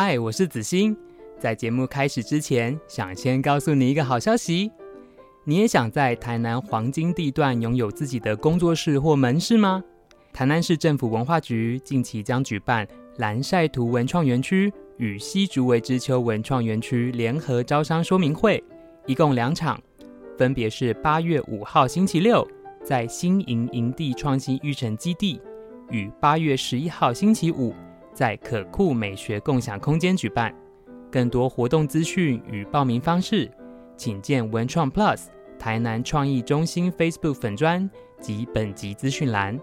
嗨，我是子欣。在节目开始之前，想先告诉你一个好消息：你也想在台南黄金地段拥有自己的工作室或门市吗？台南市政府文化局近期将举办蓝晒图文创园区与西竹围知秋文创园区联合招商说明会，一共两场，分别是八月五号星期六在新营营地创新育成基地，与八月十一号星期五。在可酷美学共享空间举办，更多活动资讯与报名方式，请见文创 Plus 台南创意中心 Facebook 粉专及本集资讯栏。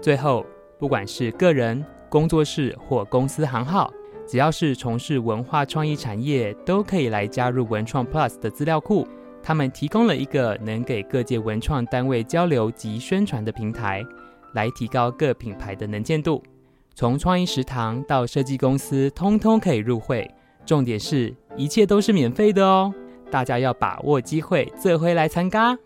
最后，不管是个人、工作室或公司行号，只要是从事文化创意产业，都可以来加入文创 Plus 的资料库。他们提供了一个能给各界文创单位交流及宣传的平台，来提高各品牌的能见度。从创意食堂到设计公司，通通可以入会。重点是一切都是免费的哦！大家要把握机会，这回来参加。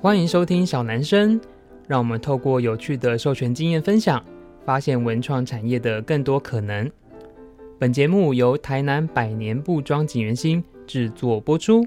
欢迎收听小男生，让我们透过有趣的授权经验分享，发现文创产业的更多可能。本节目由台南百年布庄锦源兴制作播出。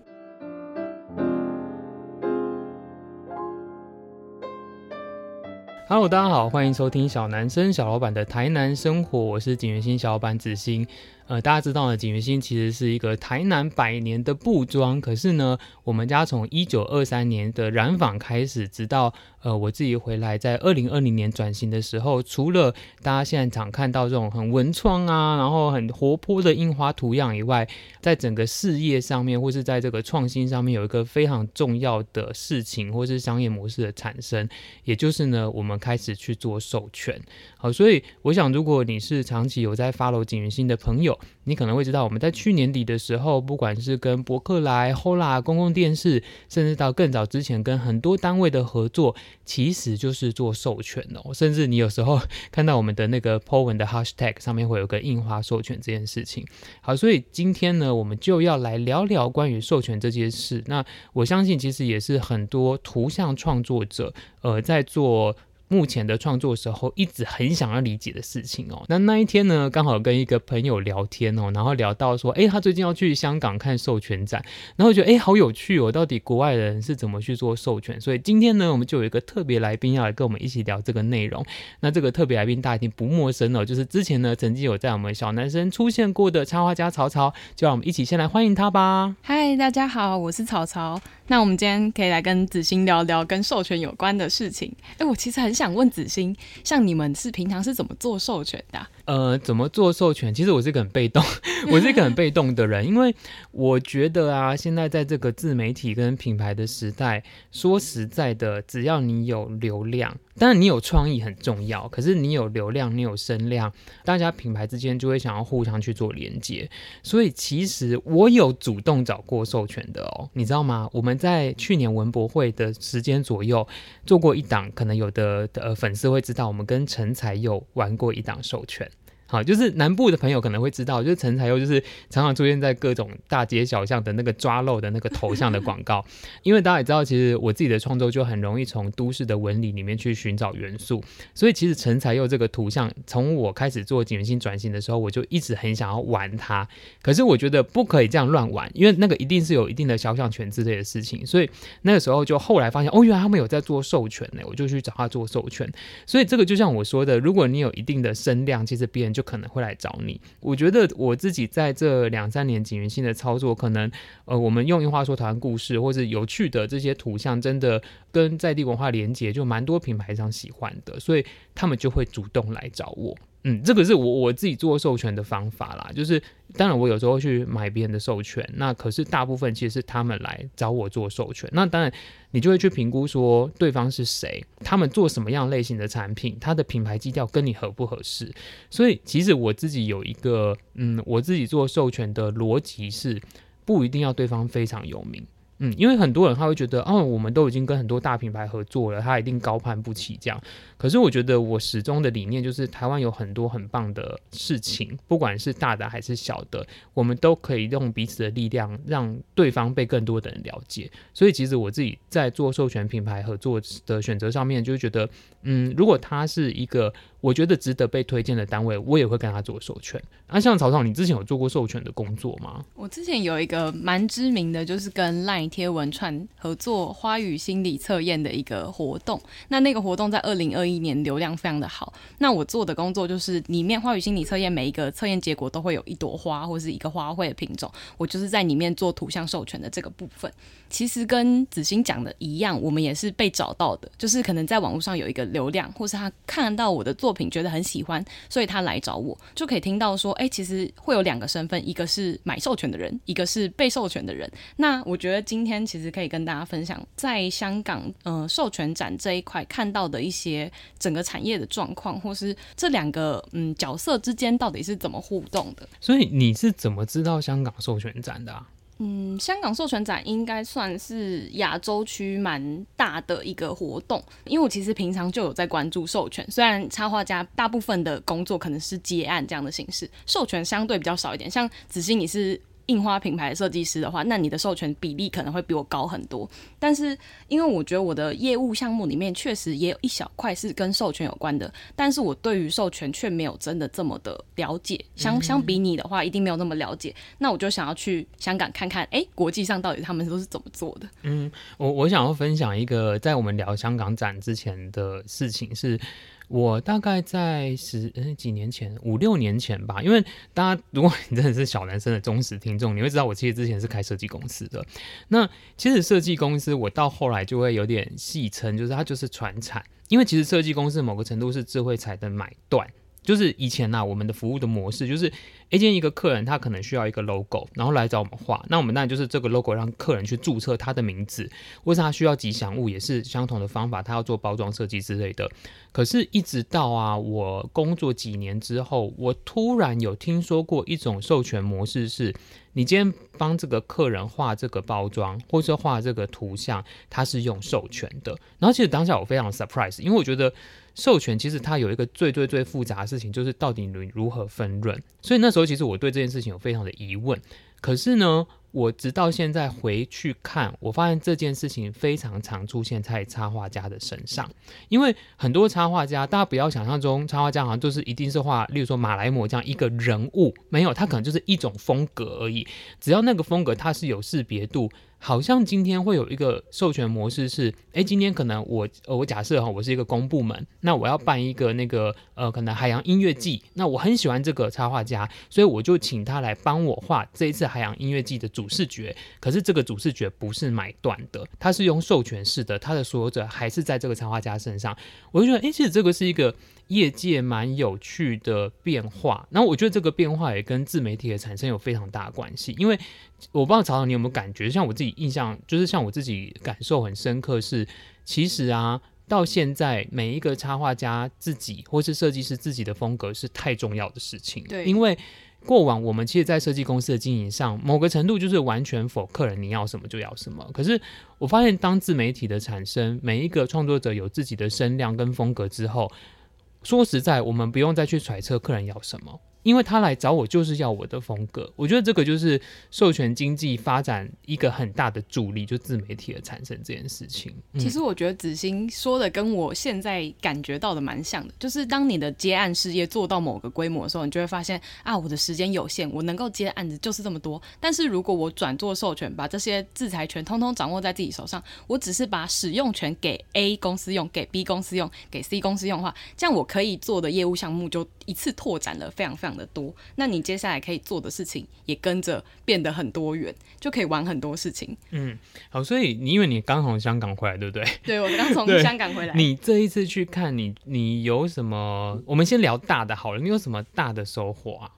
Hello，大家好，欢迎收听小男生小老板的台南生活，我是景元新小老板子欣。呃，大家知道呢，锦源兴其实是一个台南百年的布庄。可是呢，我们家从一九二三年的染坊开始，直到呃我自己回来，在二零二零年转型的时候，除了大家现在常看到这种很文创啊，然后很活泼的印花图样以外，在整个事业上面，或是在这个创新上面，有一个非常重要的事情，或是商业模式的产生，也就是呢，我们开始去做授权。好，所以我想，如果你是长期有在 follow 锦源兴的朋友，你可能会知道，我们在去年底的时候，不管是跟博客来、Hola 公共电视，甚至到更早之前跟很多单位的合作，其实就是做授权哦。甚至你有时候看到我们的那个 po 文的 hashtag 上面会有个印花授权这件事情。好，所以今天呢，我们就要来聊聊关于授权这件事。那我相信，其实也是很多图像创作者呃在做。目前的创作时候，一直很想要理解的事情哦。那那一天呢，刚好跟一个朋友聊天哦，然后聊到说，诶，他最近要去香港看授权展，然后觉得诶，好有趣哦，到底国外的人是怎么去做授权？所以今天呢，我们就有一个特别来宾要来跟我们一起聊这个内容。那这个特别来宾大家一定不陌生哦，就是之前呢曾经有在我们小男生出现过的插画家曹曹，就让我们一起先来欢迎他吧。嗨，大家好，我是曹曹。那我们今天可以来跟子欣聊聊跟授权有关的事情。哎，我其实很想问子欣，像你们是平常是怎么做授权的？呃，怎么做授权？其实我是一个很被动，我是一个很被动的人，因为我觉得啊，现在在这个自媒体跟品牌的时代，说实在的，只要你有流量。当然，你有创意很重要，可是你有流量，你有声量，大家品牌之间就会想要互相去做连接。所以，其实我有主动找过授权的哦，你知道吗？我们在去年文博会的时间左右做过一档，可能有的的粉丝会知道，我们跟陈才佑玩过一档授权。好，就是南部的朋友可能会知道，就是陈才佑就是常常出现在各种大街小巷的那个抓漏的那个头像的广告。因为大家也知道，其实我自己的创作就很容易从都市的纹理里面去寻找元素，所以其实陈才佑这个图像，从我开始做锦源兴转型的时候，我就一直很想要玩它。可是我觉得不可以这样乱玩，因为那个一定是有一定的肖像权之类的事情。所以那个时候就后来发现，哦，原来他们有在做授权呢，我就去找他做授权。所以这个就像我说的，如果你有一定的声量，其实别人就就可能会来找你。我觉得我自己在这两三年锦源兴的操作，可能呃，我们用一话说台湾故事，或者有趣的这些图像，真的跟在地文化连接，就蛮多品牌商喜欢的，所以他们就会主动来找我。嗯，这个是我我自己做授权的方法啦，就是当然我有时候会去买别人的授权，那可是大部分其实是他们来找我做授权。那当然你就会去评估说对方是谁，他们做什么样类型的产品，他的品牌基调跟你合不合适。所以其实我自己有一个嗯，我自己做授权的逻辑是不一定要对方非常有名。嗯，因为很多人他会觉得，哦，我们都已经跟很多大品牌合作了，他一定高攀不起这样。可是我觉得我始终的理念就是，台湾有很多很棒的事情，不管是大的还是小的，我们都可以用彼此的力量，让对方被更多的人了解。所以其实我自己在做授权品牌合作的选择上面，就觉得，嗯，如果他是一个。我觉得值得被推荐的单位，我也会跟他做授权。啊，像曹曹，你之前有做过授权的工作吗？我之前有一个蛮知名的，就是跟 LINE 贴文串合作花语心理测验的一个活动。那那个活动在二零二一年流量非常的好。那我做的工作就是里面花语心理测验每一个测验结果都会有一朵花或是一个花卉的品种，我就是在里面做图像授权的这个部分。其实跟子欣讲的一样，我们也是被找到的，就是可能在网络上有一个流量，或是他看到我的作品觉得很喜欢，所以他来找我，就可以听到说，哎，其实会有两个身份，一个是买授权的人，一个是被授权的人。那我觉得今天其实可以跟大家分享，在香港呃授权展这一块看到的一些整个产业的状况，或是这两个嗯角色之间到底是怎么互动的。所以你是怎么知道香港授权展的啊？嗯，香港授权展应该算是亚洲区蛮大的一个活动，因为我其实平常就有在关注授权，虽然插画家大部分的工作可能是接案这样的形式，授权相对比较少一点。像子欣，你是。印花品牌设计师的话，那你的授权比例可能会比我高很多。但是，因为我觉得我的业务项目里面确实也有一小块是跟授权有关的，但是我对于授权却没有真的这么的了解。相相比你的话，一定没有那么了解。那我就想要去香港看看，哎、欸，国际上到底他们都是怎么做的？嗯，我我想要分享一个在我们聊香港展之前的事情是。我大概在十嗯几年前，五六年前吧，因为大家如果你真的是小男生的忠实听众，你会知道我其实之前是开设计公司的。那其实设计公司我到后来就会有点戏称，就是它就是传产，因为其实设计公司某个程度是智慧财的买断。就是以前呐、我们的服务的模式就是，诶，今天一个客人他可能需要一个 logo，然后来找我们画，那我们当然就是这个 logo 让客人去注册他的名字，或是他需要吉祥物，也是相同的方法，他要做包装设计之类的。可是，一直到啊，我工作几年之后，我突然有听说过一种授权模式是，你今天帮这个客人画这个包装，或者画这个图像，他是用授权的。然后，其实当下我非常 surprise，因为我觉得。授权其实它有一个最最最复杂的事情，就是到底你如何分润。所以那时候其实我对这件事情有非常的疑问。可是呢，我直到现在回去看，我发现这件事情非常常出现在插画家的身上。因为很多插画家，大家不要想象中插画家好像就是一定是画，例如说马来貘这样一个人物，没有，他可能就是一种风格而已。只要那个风格它是有识别度。好像今天会有一个授权模式是，诶，今天可能我呃，我假设哈，我是一个公部门，那我要办一个那个呃，可能海洋音乐季，那我很喜欢这个插画家，所以我就请他来帮我画这一次海洋音乐季的主视觉。可是这个主视觉不是买断的，它是用授权式的，它的所有者还是在这个插画家身上。我就觉得，诶，其实这个是一个。业界蛮有趣的变化，然后我觉得这个变化也跟自媒体的产生有非常大的关系。因为我不知道曹导你有没有感觉，像我自己印象，就是像我自己感受很深刻是，其实啊，到现在每一个插画家自己或是设计师自己的风格是太重要的事情。对，因为过往我们其实，在设计公司的经营上，某个程度就是完全否客人你要什么就要什么。可是我发现，当自媒体的产生，每一个创作者有自己的声量跟风格之后。说实在，我们不用再去揣测客人要什么。因为他来找我就是要我的风格，我觉得这个就是授权经济发展一个很大的助力，就自媒体的产生这件事情。其实我觉得子欣说的跟我现在感觉到的蛮像的，就是当你的接案事业做到某个规模的时候，你就会发现啊，我的时间有限，我能够接的案子就是这么多。但是如果我转做授权，把这些制裁权通通掌握在自己手上，我只是把使用权给 A 公司用，给 B 公司用，给 C 公司用的话，这样我可以做的业务项目就一次拓展了非常非常的多，那你接下来可以做的事情也跟着变得很多元，就可以玩很多事情。嗯，好，所以你因为你刚从香港回来，对不对？对，我刚从香港回来。你这一次去看你，你有什么？我们先聊大的好了，你有什么大的收获啊？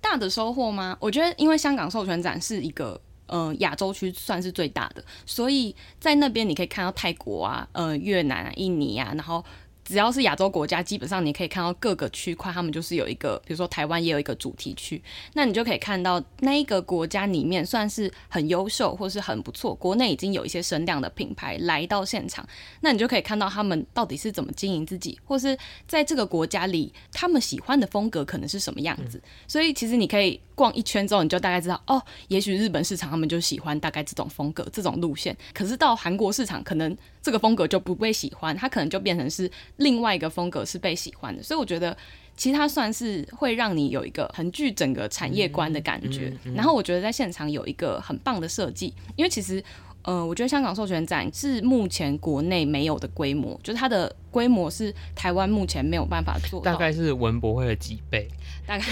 大的收获吗？我觉得，因为香港授权展是一个呃亚洲区算是最大的，所以在那边你可以看到泰国啊、呃越南啊、印尼啊，然后。只要是亚洲国家，基本上你可以看到各个区块，他们就是有一个，比如说台湾也有一个主题区，那你就可以看到那一个国家里面算是很优秀或是很不错，国内已经有一些声量的品牌来到现场，那你就可以看到他们到底是怎么经营自己，或是在这个国家里他们喜欢的风格可能是什么样子。嗯、所以其实你可以逛一圈之后，你就大概知道哦，也许日本市场他们就喜欢大概这种风格、这种路线，可是到韩国市场可能这个风格就不被喜欢，它可能就变成是。另外一个风格是被喜欢的，所以我觉得其实它算是会让你有一个很具整个产业观的感觉。嗯嗯嗯、然后我觉得在现场有一个很棒的设计，因为其实呃，我觉得香港授权展是目前国内没有的规模，就是它的。规模是台湾目前没有办法做到，大概是文博会的几倍？大概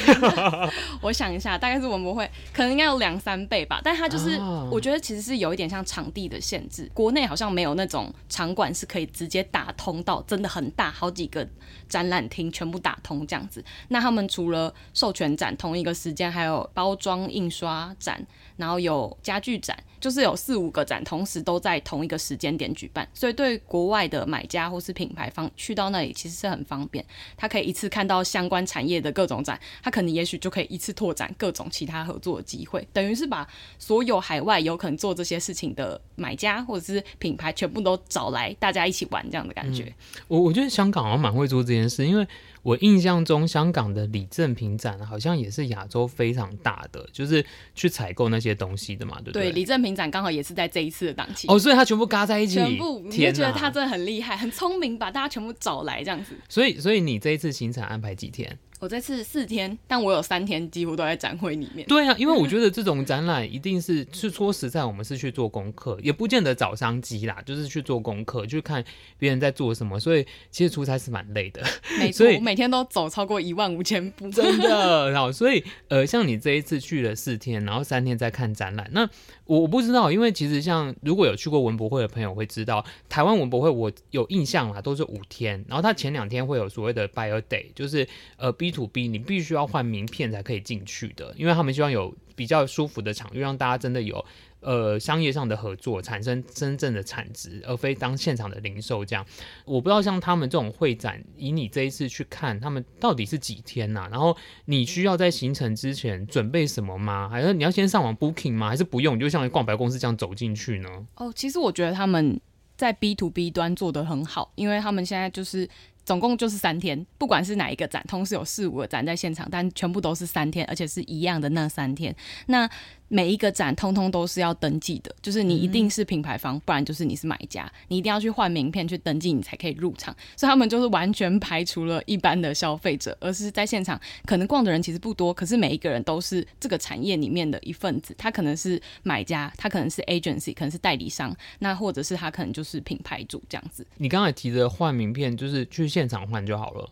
我想一下，大概是文博会可能应该有两三倍吧。但它就是，我觉得其实是有一点像场地的限制，国内好像没有那种场馆是可以直接打通到真的很大，好几个展览厅全部打通这样子。那他们除了授权展同一个时间，还有包装印刷展，然后有家具展，就是有四五个展同时都在同一个时间点举办，所以对国外的买家或是品牌。方去到那里其实是很方便，他可以一次看到相关产业的各种展，他可能也许就可以一次拓展各种其他合作的机会，等于是把所有海外有可能做这些事情的买家或者是品牌全部都找来，大家一起玩这样的感觉。我我觉得香港好像蛮会做这件事，因为。我印象中，香港的李正平展好像也是亚洲非常大的，就是去采购那些东西的嘛，对不对？对，李正平展刚好也是在这一次的档期。哦，所以他全部嘎在一起，全部，你就觉得他真的很厉害，很聪明，把大家全部找来这样子。所以，所以你这一次行程安排几天？我这次四天，但我有三天几乎都在展会里面。对啊，因为我觉得这种展览一定是是说实在，我们是去做功课，也不见得找商机啦，就是去做功课，去看别人在做什么。所以其实出差是蛮累的，没错，我每天都走超过一万五千步，真的。然后，所以呃，像你这一次去了四天，然后三天在看展览，那我我不知道，因为其实像如果有去过文博会的朋友会知道，台湾文博会我有印象啦，都是五天，然后他前两天会有所谓的 Buyer Day，就是呃 B to B，你必须要换名片才可以进去的，因为他们希望有比较舒服的场域，让大家真的有呃商业上的合作，产生真正的产值，而非当现场的零售这样。我不知道像他们这种会展，以你这一次去看，他们到底是几天呐、啊？然后你需要在行程之前准备什么吗？还是你要先上网 booking 吗？还是不用？你就像逛百货公司这样走进去呢？哦，其实我觉得他们在 B to B 端做得很好，因为他们现在就是。总共就是三天，不管是哪一个展，同时有四五个展在现场，但全部都是三天，而且是一样的那三天。那每一个展通通都是要登记的，就是你一定是品牌方，不然就是你是买家，你一定要去换名片去登记，你才可以入场。所以他们就是完全排除了一般的消费者，而是在现场可能逛的人其实不多，可是每一个人都是这个产业里面的一份子。他可能是买家，他可能是 agency，可能是代理商，那或者是他可能就是品牌主这样子。你刚才提的换名片，就是去现场换就好了。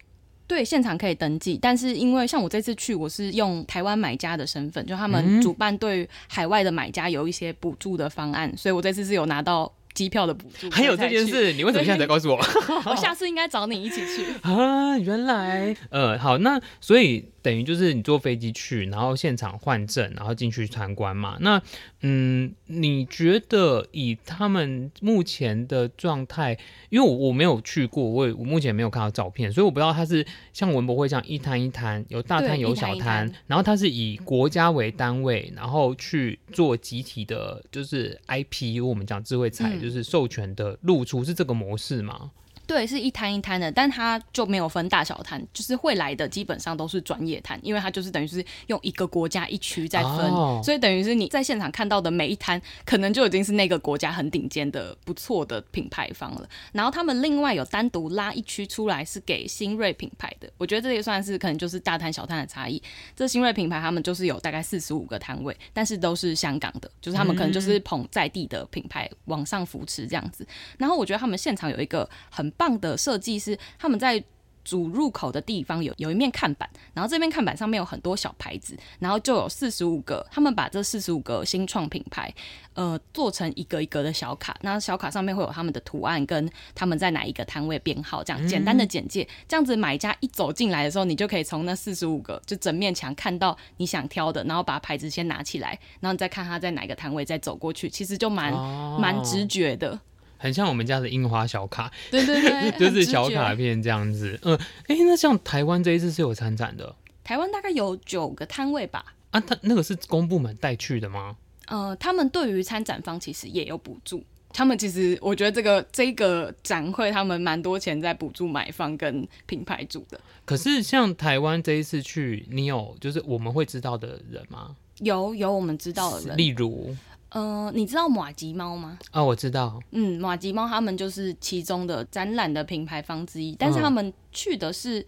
对，现场可以登记，但是因为像我这次去，我是用台湾买家的身份，就他们主办对海外的买家有一些补助的方案，嗯、所以我这次是有拿到机票的补助。还有这件事，你为什么现在才 告诉我？我下次应该找你一起去 啊！原来，呃，好，那所以。等于就是你坐飞机去，然后现场换证，然后进去参观嘛。那嗯，你觉得以他们目前的状态，因为我我没有去过，我也我目前没有看到照片，所以我不知道它是像文博会这样一摊一摊，有大摊有小摊，然后它是以国家为单位，然后去做集体的，就是 IP，我们讲智慧财，就是授权的露出，是这个模式吗？对，是一摊一摊的，但它就没有分大小摊，就是会来的基本上都是专业摊，因为它就是等于是用一个国家一区在分，哦、所以等于是你在现场看到的每一摊，可能就已经是那个国家很顶尖的不错的品牌方了。然后他们另外有单独拉一区出来是给新锐品牌的，我觉得这也算是可能就是大摊小摊的差异。这新锐品牌他们就是有大概四十五个摊位，但是都是香港的，就是他们可能就是捧在地的品牌往上扶持这样子。然后我觉得他们现场有一个很棒的设计是他们在主入口的地方有有一面看板，然后这面看板上面有很多小牌子，然后就有四十五个，他们把这四十五个新创品牌，呃，做成一个一个的小卡，那小卡上面会有他们的图案跟他们在哪一个摊位编号，这样简单的简介，这样子买家一走进来的时候，你就可以从那四十五个就整面墙看到你想挑的，然后把牌子先拿起来，然后你再看他在哪个摊位再走过去，其实就蛮蛮直觉的。很像我们家的樱花小卡，对对对，就是小卡片这样子。嗯，哎、欸，那像台湾这一次是有参展的，台湾大概有九个摊位吧？啊，他那个是公部门带去的吗？呃，他们对于参展方其实也有补助。他们其实，我觉得这个这个展会，他们蛮多钱在补助买方跟品牌组的。可是像台湾这一次去，你有就是我们会知道的人吗？有有我们知道的人，例如，呃，你知道马吉猫吗？啊、哦，我知道。嗯，马吉猫他们就是其中的展览的品牌方之一，但是他们去的是。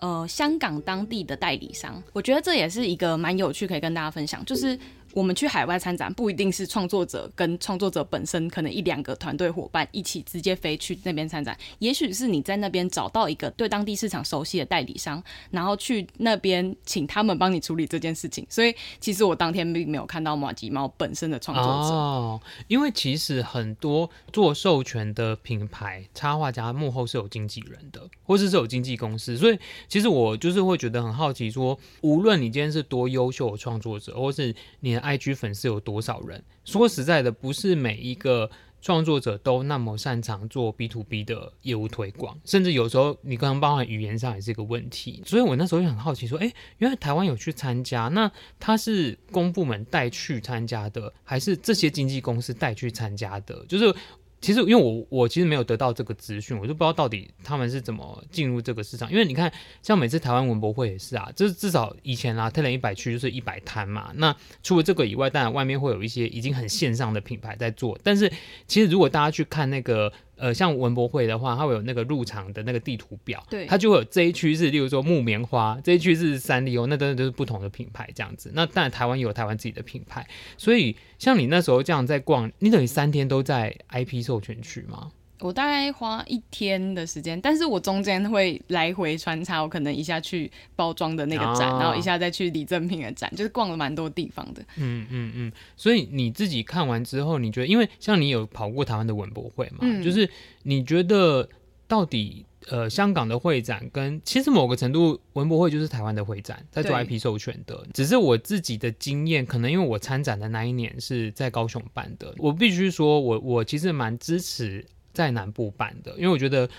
呃，香港当地的代理商，我觉得这也是一个蛮有趣，可以跟大家分享，就是。我们去海外参展，不一定是创作者跟创作者本身，可能一两个团队伙伴一起直接飞去那边参展。也许是你在那边找到一个对当地市场熟悉的代理商，然后去那边请他们帮你处理这件事情。所以，其实我当天并没有看到马吉猫本身的创作者。哦，因为其实很多做授权的品牌插画家幕后是有经纪人的，或是是有经纪公司。所以，其实我就是会觉得很好奇，说无论你今天是多优秀的创作者，或是你。IG 粉丝有多少人？说实在的，不是每一个创作者都那么擅长做 B to B 的业务推广，甚至有时候你刚刚包含语言上也是一个问题。所以我那时候就很好奇，说，哎，原来台湾有去参加，那他是公部门带去参加的，还是这些经纪公司带去参加的？就是。其实，因为我我其实没有得到这个资讯，我就不知道到底他们是怎么进入这个市场。因为你看，像每次台湾文博会也是啊，就是至少以前啊，特雷一百区就是一百摊嘛。那除了这个以外，当然外面会有一些已经很线上的品牌在做。但是，其实如果大家去看那个。呃，像文博会的话，它会有那个入场的那个地图表，对，它就会有这一区是，例如说木棉花，这一区是三丽鸥，那真的就是不同的品牌这样子。那当然台湾也有台湾自己的品牌，所以像你那时候这样在逛，你等于三天都在 IP 授权区吗？我大概花一天的时间，但是我中间会来回穿插，我可能一下去包装的那个展，哦、然后一下再去李正平的展，就是逛了蛮多地方的。嗯嗯嗯。所以你自己看完之后，你觉得，因为像你有跑过台湾的文博会嘛，嗯、就是你觉得到底呃香港的会展跟其实某个程度文博会就是台湾的会展，在做 IP 授权的，只是我自己的经验，可能因为我参展的那一年是在高雄办的，我必须说我我其实蛮支持。在南部办的，因为我觉得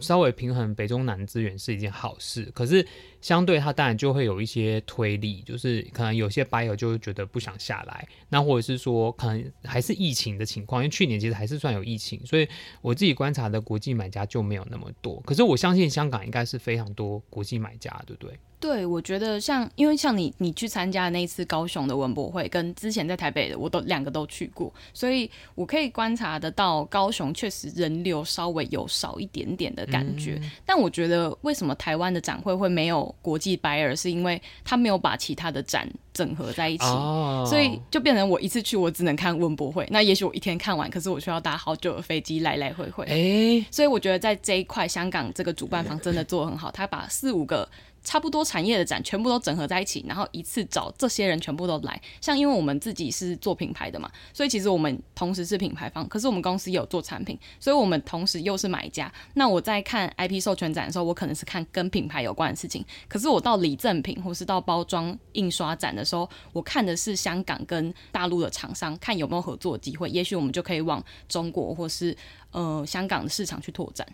稍微平衡北中南资源是一件好事。可是相对它当然就会有一些推力，就是可能有些 buyer 就会觉得不想下来，那或者是说可能还是疫情的情况，因为去年其实还是算有疫情，所以我自己观察的国际买家就没有那么多。可是我相信香港应该是非常多国际买家，对不对？对，我觉得像，因为像你，你去参加的那一次高雄的文博会，跟之前在台北的，我都两个都去过，所以我可以观察得到，高雄确实人流稍微有少一点点的感觉。嗯、但我觉得，为什么台湾的展会会没有国际 buyer，是因为他没有把其他的展整合在一起，哦、所以就变成我一次去，我只能看文博会。那也许我一天看完，可是我需要搭好久的飞机来来回回。哎，所以我觉得在这一块，香港这个主办方真的做得很好，他把四五个。差不多产业的展全部都整合在一起，然后一次找这些人全部都来。像因为我们自己是做品牌的嘛，所以其实我们同时是品牌方，可是我们公司有做产品，所以我们同时又是买家。那我在看 IP 授权展的时候，我可能是看跟品牌有关的事情，可是我到礼赠品或是到包装印刷展的时候，我看的是香港跟大陆的厂商，看有没有合作机会，也许我们就可以往中国或是呃香港的市场去拓展。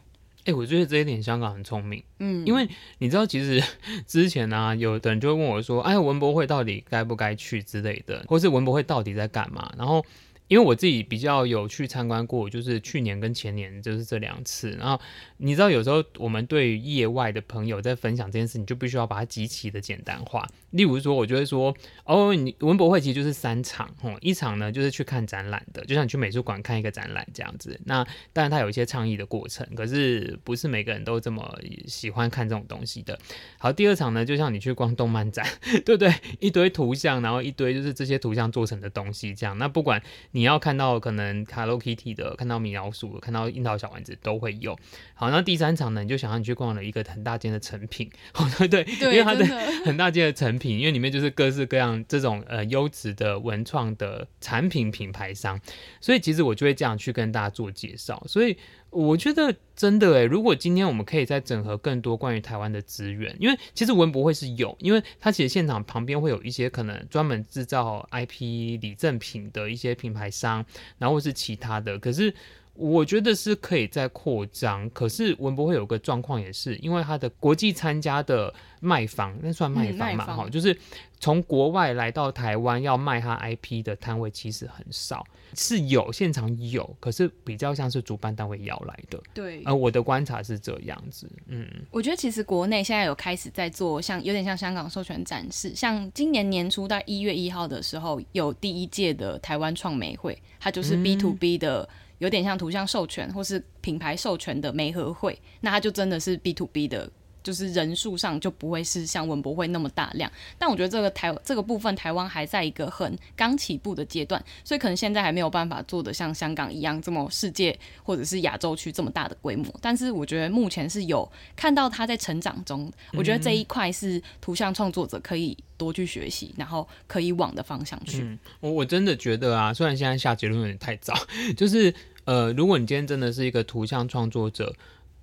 哎、欸，我觉得这一点香港很聪明，嗯，因为你知道，其实 之前呢、啊，有的人就会问我说：“哎，文博会到底该不该去之类的，或是文博会到底在干嘛？”然后。因为我自己比较有去参观过，就是去年跟前年就是这两次。然后你知道，有时候我们对业外的朋友在分享这件事，你就必须要把它极其的简单化。例如说，我就会说，哦，你文博会其实就是三场，哦，一场呢就是去看展览的，就像你去美术馆看一个展览这样子。那当然它有一些倡议的过程，可是不是每个人都这么喜欢看这种东西的。好，第二场呢，就像你去逛动漫展，对不对？一堆图像，然后一堆就是这些图像做成的东西，这样。那不管你。要看到可能 Hello Kitty 的，看到米老鼠，看到樱桃小丸子都会有。好，那第三场呢，你就想要你去逛了一个很大间的成品，哦，对对，因为它的 很大间的成品，因为里面就是各式各样这种呃优质的文创的产品品牌商，所以其实我就会这样去跟大家做介绍，所以。我觉得真的诶，如果今天我们可以再整合更多关于台湾的资源，因为其实文博会是有，因为它其实现场旁边会有一些可能专门制造 IP 礼赠品的一些品牌商，然后是其他的。可是我觉得是可以再扩张。可是文博会有个状况，也是因为它的国际参加的卖方，那算卖方嘛？哈、嗯，就是从国外来到台湾要卖他 IP 的摊位其实很少，是有现场有，可是比较像是主办单位要来的。对，而我的观察是这样子。嗯，我觉得其实国内现在有开始在做像有点像香港授权展示，像今年年初到一月一号的时候有第一届的台湾创美会，它就是 B to B 的。嗯有点像图像授权或是品牌授权的媒合会，那它就真的是 B to B 的，就是人数上就不会是像文博会那么大量。但我觉得这个台这个部分台湾还在一个很刚起步的阶段，所以可能现在还没有办法做得像香港一样这么世界或者是亚洲区这么大的规模。但是我觉得目前是有看到它在成长中，我觉得这一块是图像创作者可以多去学习，然后可以往的方向去。我我真的觉得啊，虽然现在下结论有点太早，就是。呃，如果你今天真的是一个图像创作者，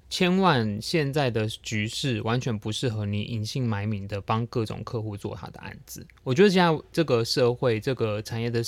千万现在的局势完全不适合你隐姓埋名的帮各种客户做他的案子。我觉得现在这个社会、这个产业的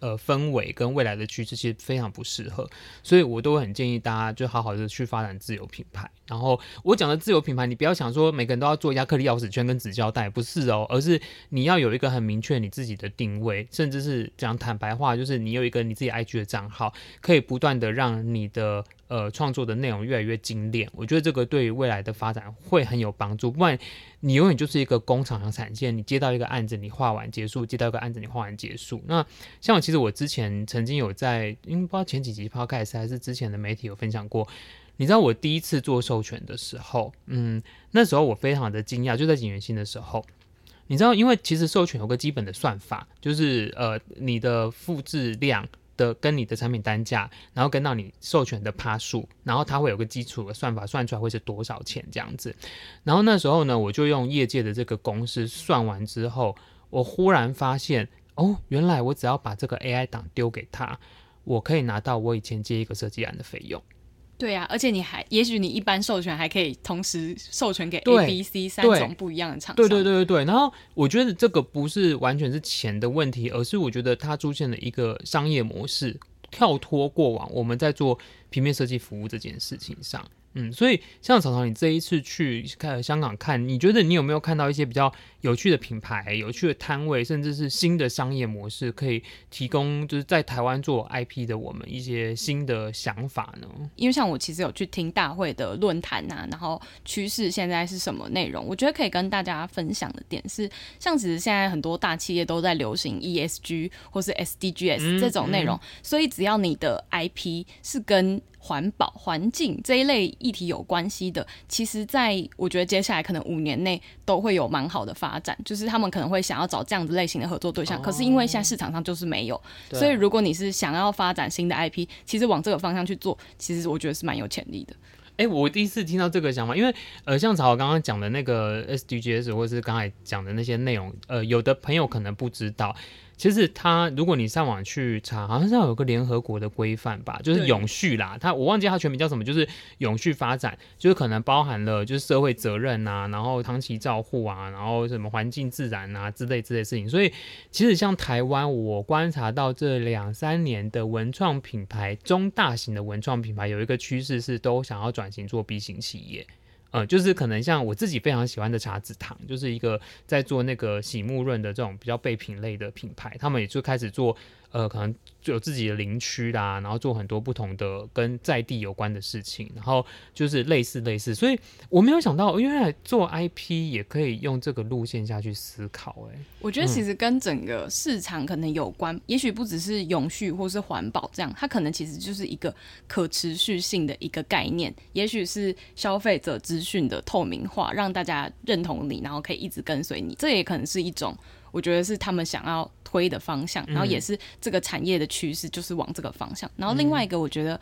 呃氛围跟未来的趋势其实非常不适合，所以我都很建议大家就好好的去发展自有品牌。然后我讲的自有品牌，你不要想说每个人都要做亚克力钥匙圈跟纸胶带，不是哦，而是你要有一个很明确你自己的定位，甚至是讲坦白话，就是你有一个你自己 IG 的账号，可以不断的让你的。呃，创作的内容越来越精炼，我觉得这个对于未来的发展会很有帮助。不然，你永远就是一个工厂的产线，你接到一个案子，你画完结束；接到一个案子，你画完结束。那像我，其实我之前曾经有在，因为不知道前几集 Podcast 还是之前的媒体有分享过。你知道我第一次做授权的时候，嗯，那时候我非常的惊讶，就在景元新的时候，你知道，因为其实授权有个基本的算法，就是呃，你的复制量。的跟你的产品单价，然后跟到你授权的趴数，然后它会有个基础的算法，算出来会是多少钱这样子。然后那时候呢，我就用业界的这个公式算完之后，我忽然发现，哦，原来我只要把这个 AI 档丢给他，我可以拿到我以前接一个设计案的费用。对啊，而且你还，也许你一般授权还可以同时授权给 A、B、C 三种不一样的厂商。对对对对对。然后我觉得这个不是完全是钱的问题，而是我觉得它出现了一个商业模式，跳脱过往我们在做平面设计服务这件事情上。嗯，所以像草草，你这一次去看香港看，你觉得你有没有看到一些比较有趣的品牌、有趣的摊位，甚至是新的商业模式，可以提供就是在台湾做 IP 的我们一些新的想法呢？因为像我其实有去听大会的论坛啊，然后趋势现在是什么内容？我觉得可以跟大家分享的点是，像其实现在很多大企业都在流行 ESG 或是 SDGs 这种内容，嗯嗯，所以只要你的 IP 是跟环保、环境这一类议题有关系的，其实在我觉得接下来可能五年内都会有蛮好的发展。就是他们可能会想要找这样子类型的合作对象，哦、可是因为现在市场上就是没有，所以如果你是想要发展新的 IP，其实往这个方向去做，其实我觉得是蛮有潜力的。哎、欸，我第一次听到这个想法，因为呃，像曹刚刚讲的那个 SDGs，或者是刚才讲的那些内容，呃，有的朋友可能不知道。其实它，如果你上网去查，好像是有个联合国的规范吧，就是永续啦。它我忘记它全名叫什么，就是永续发展，就是可能包含了就是社会责任啊，然后长期照护啊，然后什么环境自然啊之类之类的事情。所以其实像台湾，我观察到这两三年的文创品牌，中大型的文创品牌有一个趋势是都想要转型做 B 型企业。呃，就是可能像我自己非常喜欢的茶子堂，就是一个在做那个洗沐润的这种比较备品类的品牌，他们也就开始做。呃，可能就有自己的林区啦，然后做很多不同的跟在地有关的事情，然后就是类似类似，所以我没有想到，原来做 IP 也可以用这个路线下去思考。哎，我觉得其实跟整个市场可能有关，嗯、也许不只是永续或是环保这样，它可能其实就是一个可持续性的一个概念，也许是消费者资讯的透明化，让大家认同你，然后可以一直跟随你，这也可能是一种。我觉得是他们想要推的方向，然后也是这个产业的趋势，就是往这个方向。然后另外一个，我觉得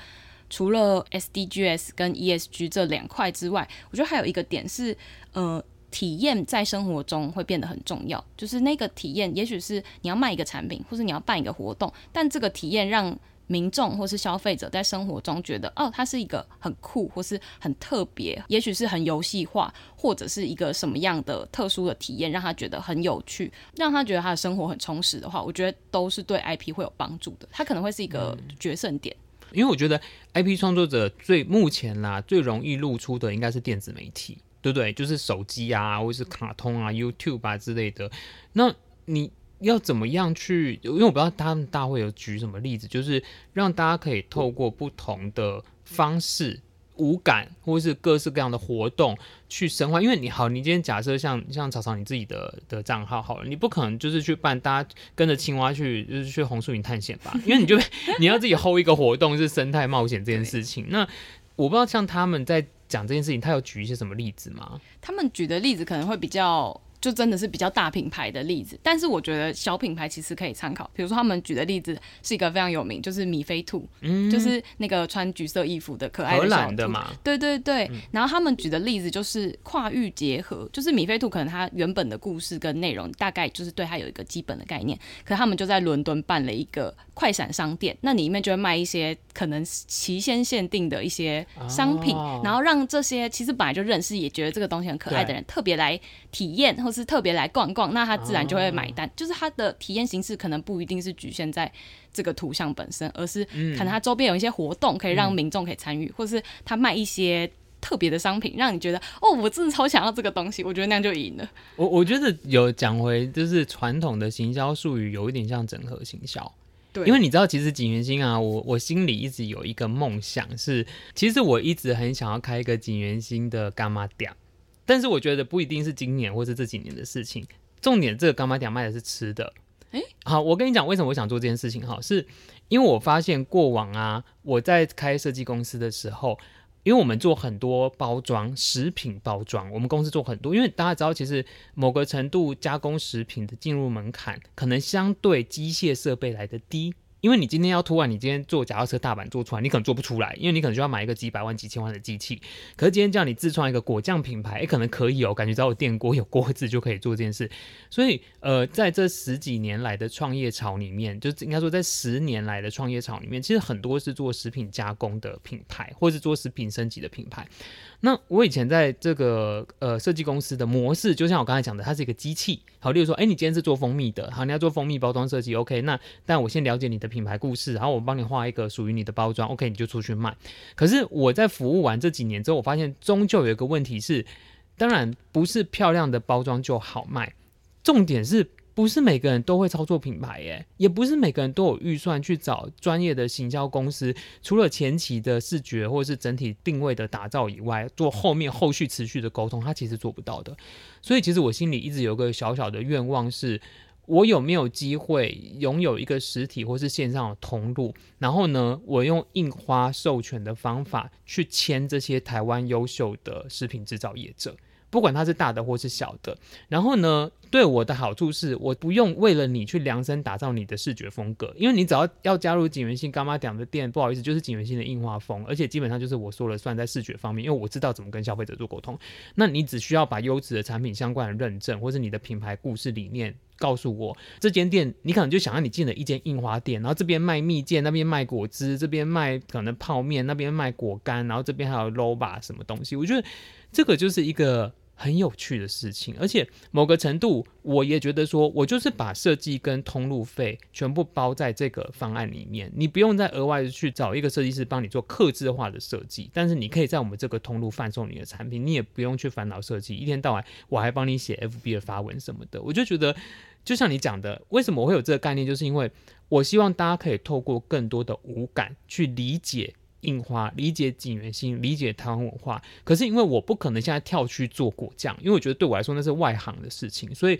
除了 SDGs 跟 ESG 这两块之外，我觉得还有一个点是，呃，体验在生活中会变得很重要。就是那个体验，也许是你要卖一个产品，或是你要办一个活动，但这个体验让民众或是消费者在生活中觉得，哦，它是一个很酷或是很特别，也许是很游戏化，或者是一个什么样的特殊的体验，让他觉得很有趣，让他觉得他的生活很充实的话，我觉得都是对 IP 会有帮助的。它可能会是一个决胜点。因为我觉得 IP 创作者最目前啦最容易露出的应该是电子媒体，对不对？就是手机啊，或是卡通啊、YouTube 啊之类的。那你要怎么样去？因为我不知道他们大会有举什么例子，就是让大家可以透过不同的方式。无感，或是各式各样的活动去深化，因为你好，你今天假设像像草草你自己的的账号好了，你不可能就是去办大家跟着青蛙去就是去红树林探险吧，因为你就 你要自己 hold 一个活动是生态冒险这件事情。那我不知道像他们在讲这件事情，他有举一些什么例子吗？他们举的例子可能会比较。就真的是比较大品牌的例子，但是我觉得小品牌其实可以参考。比如说他们举的例子是一个非常有名，就是米菲兔，嗯，就是那个穿橘色衣服的可爱的小兔。的嘛。对对对，嗯。然后他们举的例子就是跨域结合，就是米菲兔可能它原本的故事跟内容大概就是对它有一个基本的概念，可他们就在伦敦办了一个快闪商店，那里面就会卖一些可能期限限定的一些商品，哦，然后让这些其实本来就认识也觉得这个东西很可爱的人特别来体验或。是特别来逛逛，那他自然就会买单。哦、就是他的体验形式可能不一定是局限在这个图像本身，而是可能他周边有一些活动可以让民众可以参与，嗯，或是他卖一些特别的商品，让你觉得哦，我真的超想要这个东西。我觉得那样就赢了。我我觉得有讲回就是传统的行销术语，有一点像整合行销。对，因为你知道，其实锦源兴啊，我我心里一直有一个梦想是，其实我一直很想要开一个锦源兴的干妈店。但是我觉得不一定是今年或是这几年的事情。重点，这个干妈店卖的是吃的。诶，好，我跟你讲为什么我想做这件事情哈，是因为我发现过往啊，我在开设计公司的时候，因为我们做很多包装食品包装，我们公司做很多，因为大家知道，其实某个程度加工食品的进入门槛，可能相对机械设备来的低。因为你今天要突然，你今天做假踏车踏板做出来，你可能做不出来，因为你可能就要买一个几百万、几千万的机器。可是今天叫你自创一个果酱品牌，诶，可能可以哦，感觉只要有电锅、有锅子就可以做这件事。所以，呃，在这十几年来的创业潮里面，就应该说在十年来的创业潮里面，其实很多是做食品加工的品牌，或是做食品升级的品牌。那我以前在这个呃设计公司的模式，就像我刚才讲的，它是一个机器。好，例如说，哎，你今天是做蜂蜜的，好，你要做蜂蜜包装设计，OK。那但我先了解你的品牌故事，然后我帮你画一个属于你的包装，OK，你就出去卖。可是我在服务完这几年之后，我发现终究有一个问题是，当然不是漂亮的包装就好卖，重点是。不是每个人都会操作品牌耶，也不是每个人都有预算去找专业的行销公司，除了前期的视觉或者是整体定位的打造以外，做后面后续持续的沟通，他其实做不到的。所以其实我心里一直有个小小的愿望是，我有没有机会拥有一个实体或是线上的通路，然后呢，我用印花授权的方法去签这些台湾优秀的食品制造业者。不管它是大的或是小的，然后呢，对我的好处是，我不用为了你去量身打造你的视觉风格，因为你只要要加入锦源兴柑仔店的店，不好意思，就是锦源兴的印花风，而且基本上就是我说了算在视觉方面，因为我知道怎么跟消费者做沟通。那你只需要把优质的产品相关的认证，或是你的品牌故事理念告诉我，这间店你可能就想让你进了一间印花店，然后这边卖蜜饯，那边卖果汁，这边卖可能泡面，那边卖果干，然后这边还有 low 吧什么东西，我觉得这个就是一个。很有趣的事情，而且某个程度，我也觉得说，我就是把设计跟通路费全部包在这个方案里面，你不用再额外的去找一个设计师帮你做客制化的设计，但是你可以在我们这个通路贩售你的产品，你也不用去烦恼设计，一天到晚我还帮你写 FB 的发文什么的，我就觉得，就像你讲的，为什么我会有这个概念，就是因为我希望大家可以透过更多的五感去理解。印花，理解景元星，理解台湾文化，可是因为我不可能现在跳去做果酱，因为我觉得对我来说那是外行的事情，所以。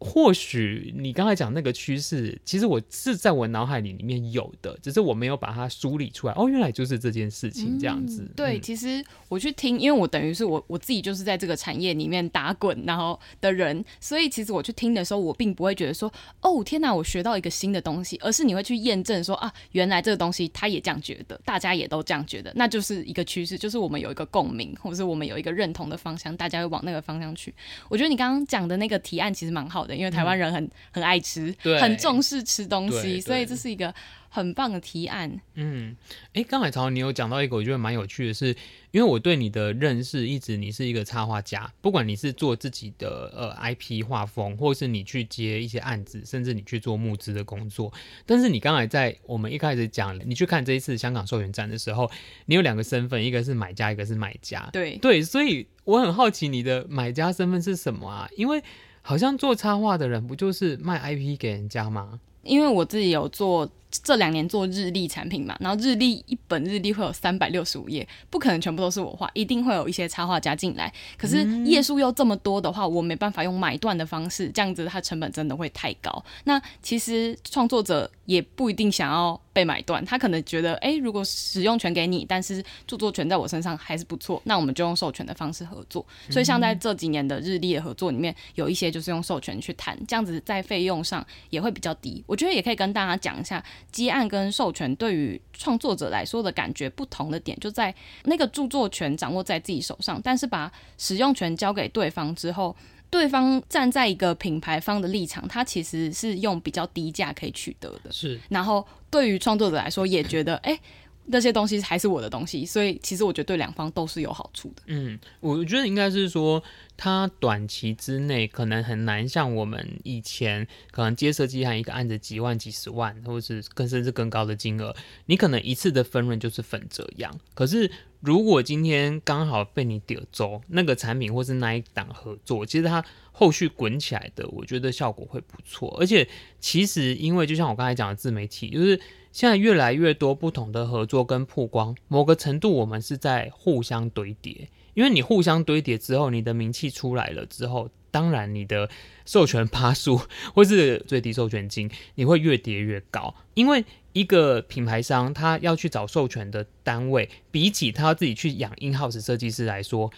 或许你刚才讲那个趋势，其实我是在我脑海里里面有的，只是我没有把它梳理出来。哦，原来就是这件事情这样子。嗯、对、嗯，其实我去听，因为我等于是我我自己就是在这个产业里面打滚然后的人，所以其实我去听的时候，我并不会觉得说，哦天哪，我学到一个新的东西，而是你会去验证说啊，原来这个东西他也这样觉得，大家也都这样觉得，那就是一个趋势，就是我们有一个共鸣，或者是我们有一个认同的方向，大家会往那个方向去。我觉得你刚刚讲的那个提案其实蛮好的。的，因为台湾人很、嗯、很爱吃，对，很重视吃东西，所以这是一个。很棒的提案。嗯，哎，刚才曹你有讲到一个，我觉得蛮有趣的是，是因为我对你的认识一直你是一个插画家，不管你是做自己的呃 IP 画风，或是你去接一些案子，甚至你去做募资的工作。但是你刚才在我们一开始讲，你去看这一次香港授权展的时候，你有两个身份，一个是买家，一个是买家。对对，所以我很好奇你的买家身份是什么啊？因为好像做插画的人不就是卖 IP 给人家吗？因为我自己有做。这两年做日历产品嘛，然后日历一本日历会有三百六十五页，不可能全部都是我画，一定会有一些插画家进来。可是页数又这么多的话，我没办法用买断的方式，这样子它成本真的会太高。那其实创作者也不一定想要被买断，他可能觉得，哎，如果使用权给你，但是著作权在我身上还是不错，那我们就用授权的方式合作。所以像在这几年的日历的合作里面，有一些就是用授权去谈，这样子在费用上也会比较低。我觉得也可以跟大家讲一下。接案跟授权对于创作者来说的感觉不同的点，就在那个著作权掌握在自己手上，但是把使用权交给对方之后，对方站在一个品牌方的立场，他其实是用比较低价可以取得的。是，然后对于创作者来说，也觉得哎。欸那些东西还是我的东西，所以其实我觉得对两方都是有好处的。嗯，我觉得应该是说，它短期之内可能很难像我们以前可能接设计案一个案子几万、几十万，或者是更甚至更高的金额，你可能一次的分润就是粉这样。可是如果今天刚好被你点中那个产品或是那一档合作，其实它后续滚起来的，我觉得效果会不错。而且其实因为就像我刚才讲的自媒体，就是。现在越来越多不同的合作跟曝光，某个程度我们是在互相堆叠，因为你互相堆叠之后，你的名气出来了之后，当然你的授权 趴数或是最低授权金，你会越叠越高。因为一个品牌商他要去找授权的单位，比起他自己去养 in-house 设计师来说。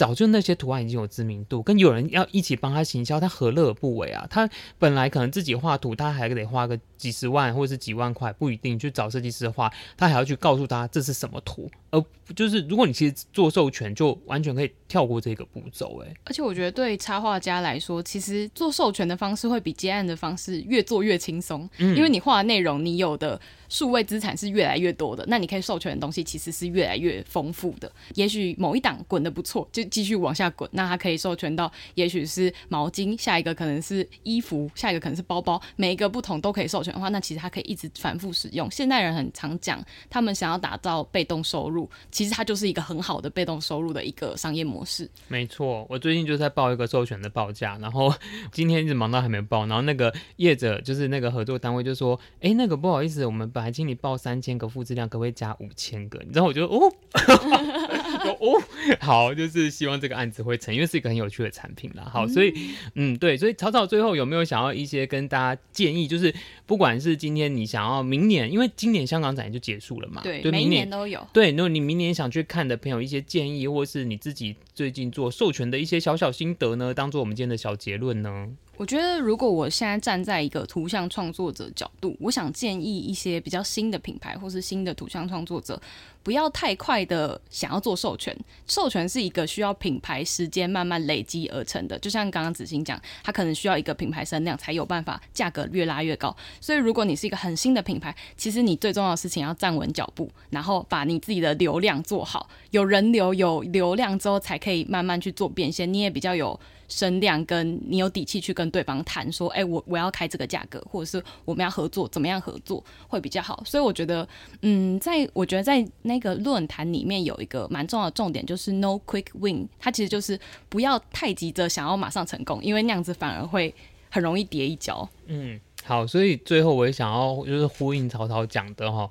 早就那些图案已经有知名度，跟有人要一起帮他行销，他何乐而不为啊？他本来可能自己画图，他还得花个几十万或者是几万块，不一定去找设计师画，他还要去告诉他这是什么图。而就是如果你其实做授权，就完全可以跳过这个步骤。哎，而且我觉得对插画家来说，其实做授权的方式会比接案的方式越做越轻松，嗯，因为你画的内容，你有的。数位资产是越来越多的，那你可以授权的东西其实是越来越丰富的。也许某一档滚得不错，就继续往下滚，那它可以授权到，也许是毛巾，下一个可能是衣服，下一个可能是包包，每一个不同都可以授权的话，那其实它可以一直反复使用。现代人很常讲，他们想要打造被动收入，其实它就是一个很好的被动收入的一个商业模式。没错，我最近就在报一个授权的报价，然后今天一直忙到还没报，然后那个业者就是那个合作单位就说，哎，那个不好意思，我们把。还请你报三千个复制量，可不可以加五千个？你知道，我觉得哦，哦，好，就是希望这个案子会成，因为是一个很有趣的产品啦。好，所以嗯，对，所以草草最后有没有想要一些跟大家建议？就是不管是今天你想要明年，因为今年香港展就结束了嘛，对，对，每一年都有。对，如果你明年想去看的朋友，一些建议，或是你自己最近做授权的一些小小心得呢，当做我们今天的小结论呢？我觉得，如果我现在站在一个图像创作者角度，我想建议一些比较新的品牌或是新的图像创作者，不要太快的想要做授权。授权是一个需要品牌时间慢慢累积而成的，就像刚刚子欣讲，它可能需要一个品牌声量才有办法价格越拉越高。所以，如果你是一个很新的品牌，其实你最重要的事情要站稳脚步，然后把你自己的流量做好，有人流、有流量之后，才可以慢慢去做变现。你也比较有。声量跟你有底气去跟对方谈说，哎、我我要开这个价格，或者是我们要合作，怎么样合作会比较好？所以我觉得，嗯，在我觉得在那个论坛里面有一个蛮重要的重点，就是 no quick win，它其实就是不要太急着想要马上成功，因为那样子反而会很容易跌一跤。嗯，好，所以最后我也想要就是呼应曹操讲的哈。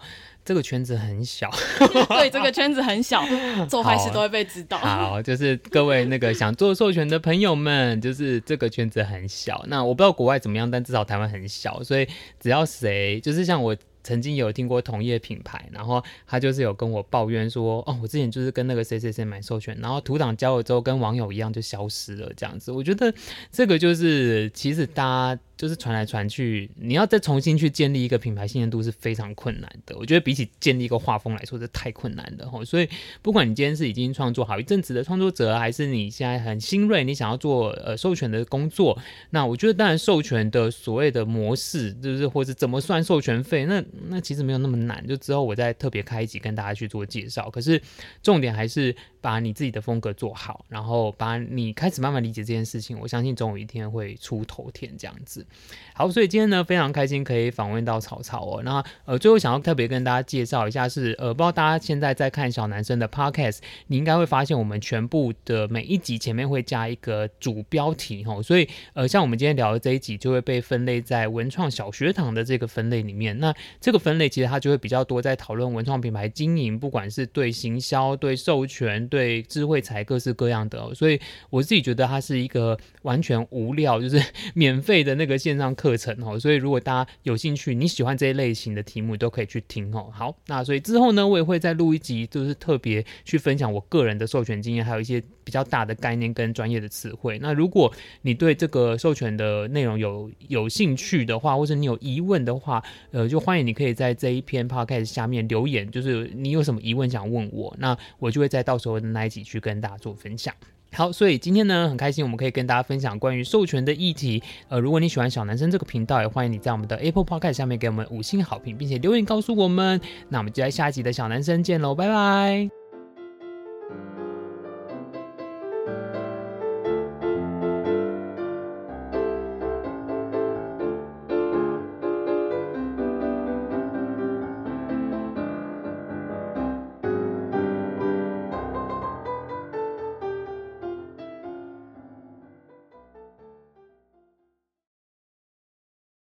这个圈子很小，对，这个圈子很小，做坏事都会被知道。好，好，就是各位那个想做授权的朋友们，就是这个圈子很小。那我不知道国外怎么样，但至少台湾很小，所以只要谁，就是像我。曾经有听过同业品牌，然后他就是有跟我抱怨说，哦，我之前就是跟那个谁谁谁买授权，然后图档交了之后跟网友一样就消失了这样子。我觉得这个就是其实大家。就是传来传去，你要再重新去建立一个品牌信任度是非常困难的。我觉得比起建立一个画风来说，这太困难了哈。所以，不管你今天是已经创作好一阵子的创作者，还是你现在很新锐，你想要做呃授权的工作，那我觉得当然授权的所谓的模式，就是或是怎么算授权费，那 那其实没有那么难。就之后我再特别开一集跟大家去做介绍。可是重点还是把你自己的风格做好，然后把你开始慢慢理解这件事情，我相信总有一天会出头天这样子。好，所以今天呢非常开心可以访问到草草哦。那呃最后想要特别跟大家介绍一下是呃不知道大家现在在看小男生的 podcast，你应该会发现我们全部的每一集前面会加一个主标题哦。所以呃像我们今天聊的这一集就会被分类在文创小学堂的这个分类里面。那这个分类其实它就会比较多在讨论文创品牌经营，不管是对行销、对授权、对智慧财各式各样的哦。所以我自己觉得它是一个完全无料就是 免费的那个。线上课程哦，所以如果大家有兴趣，你喜欢这一类型的题目，都可以去听哦。好，那所以之后呢，我也会再录一集，就是特别去分享我个人的授权经验，还有一些比较大的概念跟专业的词汇。那如果你对这个授权的内容有有兴趣的话，或者你有疑问的话，呃，就欢迎你可以在这一篇 podcast 下面留言，就是你有什么疑问想问我，那我就会在到时候的那一集去跟大家做分享。好，所以今天呢，很开心我们可以跟大家分享关于授权的议题。呃，如果你喜欢小男生这个频道，也欢迎你在我们的 Apple Podcast 下面给我们五星好评，并且留言告诉我们。那我们就在下一集的小男生见喽，拜拜。